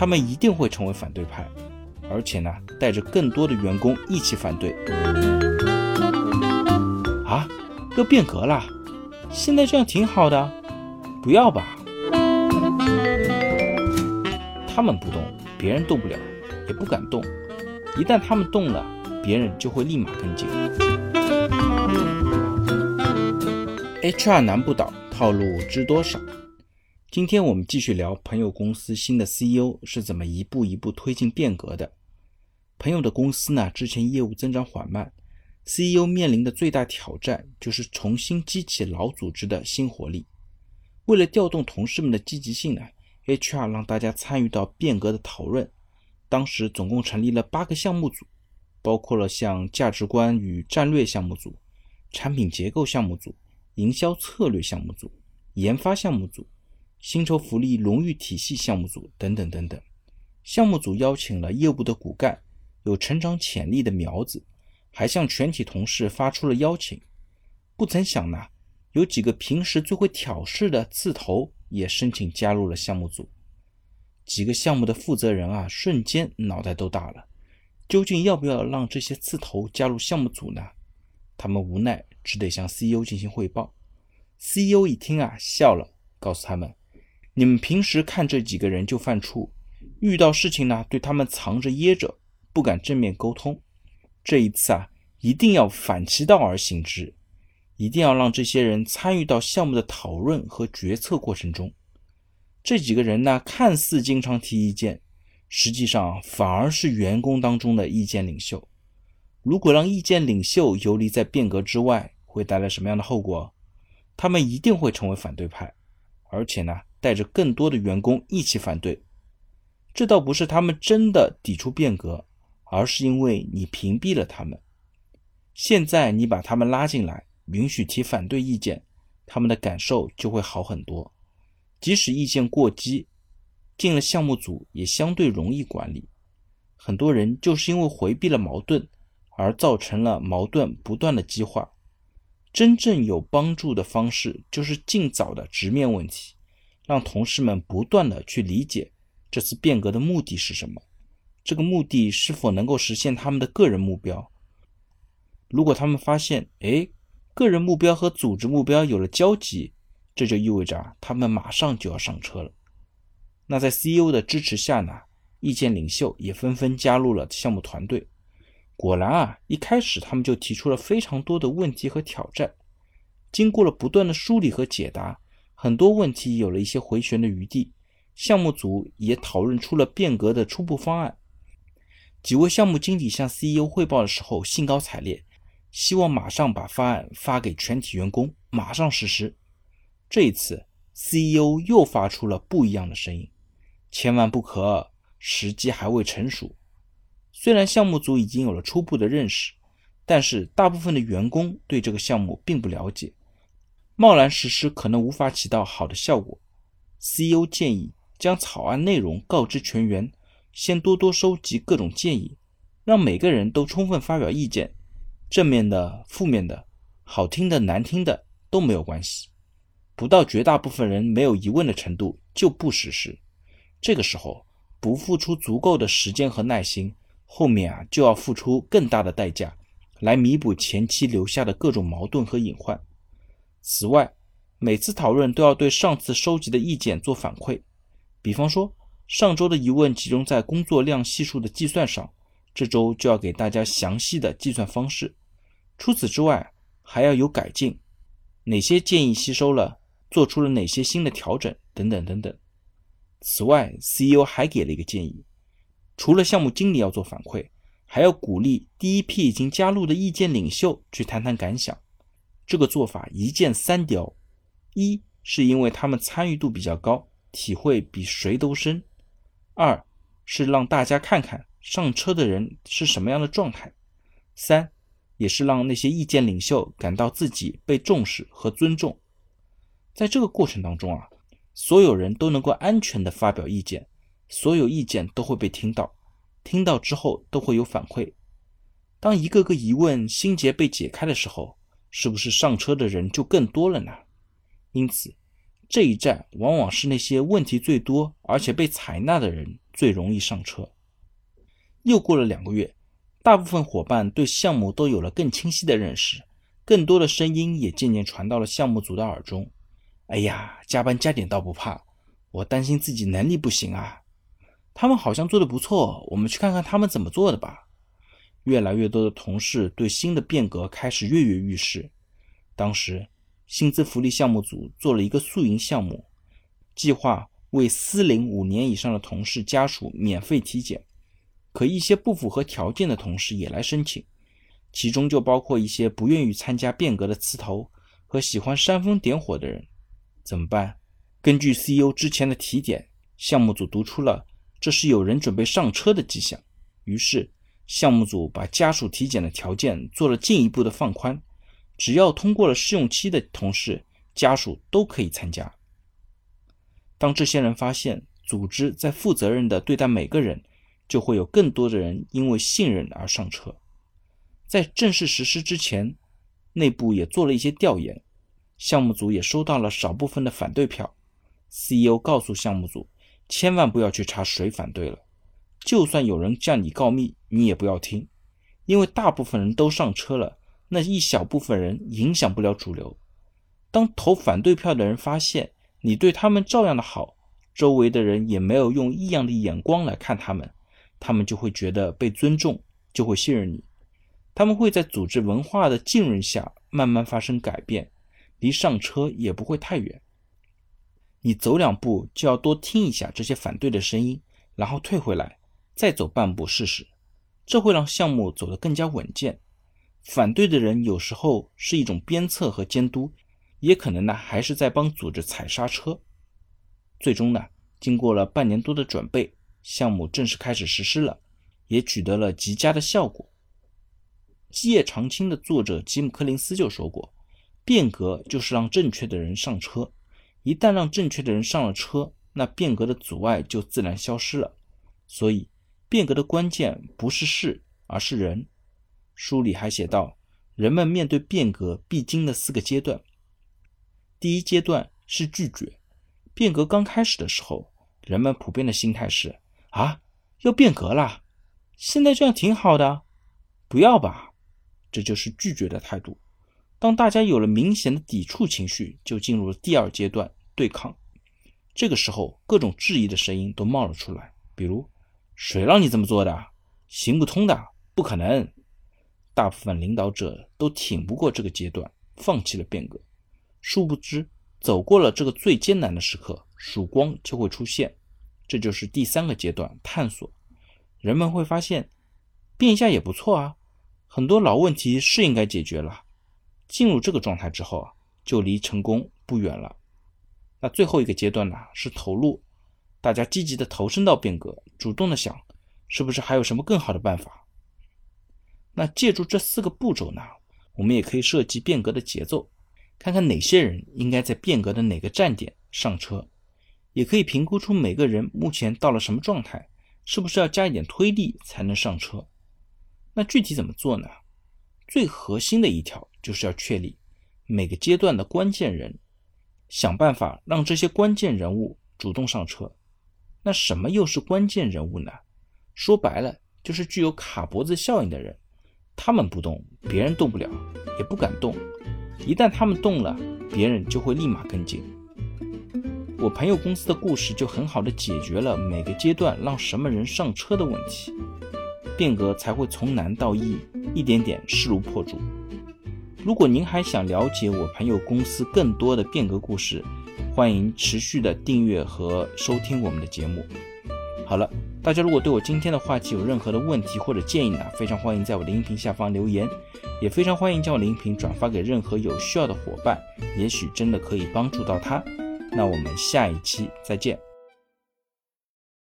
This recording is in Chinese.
他们一定会成为反对派，而且呢，带着更多的员工一起反对。啊，要变革了？现在这样挺好的，不要吧？他们不动，别人动不了，也不敢动。一旦他们动了，别人就会立马跟进。HR 难不倒，套路知多少？今天我们继续聊朋友公司新的 CEO 是怎么一步一步推进变革的。朋友的公司呢，之前业务增长缓慢，CEO 面临的最大挑战就是重新激起老组织的新活力。为了调动同事们的积极性呢，HR 让大家参与到变革的讨论。当时总共成立了八个项目组，包括了像价值观与战略项目组、产品结构项目组。营销策略项目组、研发项目组、薪酬福利荣誉体系项目组等等等等。项目组邀请了业务的骨干、有成长潜力的苗子，还向全体同事发出了邀请。不曾想呢，有几个平时最会挑事的刺头也申请加入了项目组。几个项目的负责人啊，瞬间脑袋都大了。究竟要不要让这些刺头加入项目组呢？他们无奈。只得向 CEO 进行汇报。CEO 一听啊，笑了，告诉他们：“你们平时看这几个人就犯怵，遇到事情呢，对他们藏着掖着，不敢正面沟通。这一次啊，一定要反其道而行之，一定要让这些人参与到项目的讨论和决策过程中。这几个人呢，看似经常提意见，实际上反而是员工当中的意见领袖。”如果让意见领袖游离在变革之外，会带来什么样的后果？他们一定会成为反对派，而且呢，带着更多的员工一起反对。这倒不是他们真的抵触变革，而是因为你屏蔽了他们。现在你把他们拉进来，允许提反对意见，他们的感受就会好很多。即使意见过激，进了项目组也相对容易管理。很多人就是因为回避了矛盾。而造成了矛盾不断的激化。真正有帮助的方式就是尽早的直面问题，让同事们不断的去理解这次变革的目的是什么，这个目的是否能够实现他们的个人目标。如果他们发现，哎，个人目标和组织目标有了交集，这就意味着啊，他们马上就要上车了。那在 CEO 的支持下呢，意见领袖也纷纷加入了项目团队。果然啊，一开始他们就提出了非常多的问题和挑战。经过了不断的梳理和解答，很多问题有了一些回旋的余地。项目组也讨论出了变革的初步方案。几位项目经理向 CEO 汇报的时候兴高采烈，希望马上把方案发给全体员工，马上实施。这一次，CEO 又发出了不一样的声音：千万不可，时机还未成熟。虽然项目组已经有了初步的认识，但是大部分的员工对这个项目并不了解，贸然实施可能无法起到好的效果。CEO 建议将草案内容告知全员，先多多收集各种建议，让每个人都充分发表意见，正面的、负面的、好听的、难听的都没有关系，不到绝大部分人没有疑问的程度就不实施。这个时候不付出足够的时间和耐心。后面啊就要付出更大的代价，来弥补前期留下的各种矛盾和隐患。此外，每次讨论都要对上次收集的意见做反馈。比方说，上周的疑问集中在工作量系数的计算上，这周就要给大家详细的计算方式。除此之外，还要有改进，哪些建议吸收了，做出了哪些新的调整等等等等。此外，CEO 还给了一个建议。除了项目经理要做反馈，还要鼓励第一批已经加入的意见领袖去谈谈感想。这个做法一箭三雕：一是因为他们参与度比较高，体会比谁都深；二是让大家看看上车的人是什么样的状态；三也是让那些意见领袖感到自己被重视和尊重。在这个过程当中啊，所有人都能够安全的发表意见。所有意见都会被听到，听到之后都会有反馈。当一个个疑问心结被解开的时候，是不是上车的人就更多了呢？因此，这一站往往是那些问题最多而且被采纳的人最容易上车。又过了两个月，大部分伙伴对项目都有了更清晰的认识，更多的声音也渐渐传到了项目组的耳中。哎呀，加班加点倒不怕，我担心自己能力不行啊。他们好像做的不错，我们去看看他们怎么做的吧。越来越多的同事对新的变革开始跃跃欲试。当时，薪资福利项目组做了一个宿营项目，计划为司龄五年以上的同事家属免费体检，可一些不符合条件的同事也来申请，其中就包括一些不愿意参加变革的刺头和喜欢煽风点火的人。怎么办？根据 CEO 之前的提点，项目组读出了这是有人准备上车的迹象。于是，项目组把家属体检的条件做了进一步的放宽，只要通过了试用期的同事家属都可以参加。当这些人发现组织在负责任地对待每个人，就会有更多的人因为信任而上车。在正式实施之前，内部也做了一些调研。项目组也收到了少部分的反对票，CEO 告诉项目组，千万不要去查谁反对了，就算有人向你告密，你也不要听，因为大部分人都上车了，那一小部分人影响不了主流。当投反对票的人发现你对他们照样的好，周围的人也没有用异样的眼光来看他们，他们就会觉得被尊重，就会信任你，他们会在组织文化的浸润下慢慢发生改变。离上车也不会太远，你走两步就要多听一下这些反对的声音，然后退回来，再走半步试试，这会让项目走得更加稳健。反对的人有时候是一种鞭策和监督，也可能呢还是在帮组织踩刹车。最终呢，经过了半年多的准备，项目正式开始实施了，也取得了极佳的效果。《基业长青》的作者吉姆·柯林斯就说过。变革就是让正确的人上车，一旦让正确的人上了车，那变革的阻碍就自然消失了。所以，变革的关键不是事，而是人。书里还写道，人们面对变革必经的四个阶段。第一阶段是拒绝。变革刚开始的时候，人们普遍的心态是：啊，要变革啦，现在这样挺好的，不要吧。这就是拒绝的态度。当大家有了明显的抵触情绪，就进入了第二阶段对抗。这个时候，各种质疑的声音都冒了出来，比如“谁让你这么做的？行不通的，不可能。”大部分领导者都挺不过这个阶段，放弃了变革。殊不知，走过了这个最艰难的时刻，曙光就会出现。这就是第三个阶段探索。人们会发现，变一下也不错啊，很多老问题是应该解决了。进入这个状态之后啊，就离成功不远了。那最后一个阶段呢，是投入，大家积极的投身到变革，主动的想，是不是还有什么更好的办法？那借助这四个步骤呢，我们也可以设计变革的节奏，看看哪些人应该在变革的哪个站点上车，也可以评估出每个人目前到了什么状态，是不是要加一点推力才能上车？那具体怎么做呢？最核心的一条就是要确立每个阶段的关键人，想办法让这些关键人物主动上车。那什么又是关键人物呢？说白了就是具有卡脖子效应的人，他们不动，别人动不了，也不敢动。一旦他们动了，别人就会立马跟进。我朋友公司的故事就很好的解决了每个阶段让什么人上车的问题。变革才会从难到易，一点点势如破竹。如果您还想了解我朋友公司更多的变革故事，欢迎持续的订阅和收听我们的节目。好了，大家如果对我今天的话题有任何的问题或者建议呢，非常欢迎在我的音频下方留言，也非常欢迎将我的音频转发给任何有需要的伙伴，也许真的可以帮助到他。那我们下一期再见。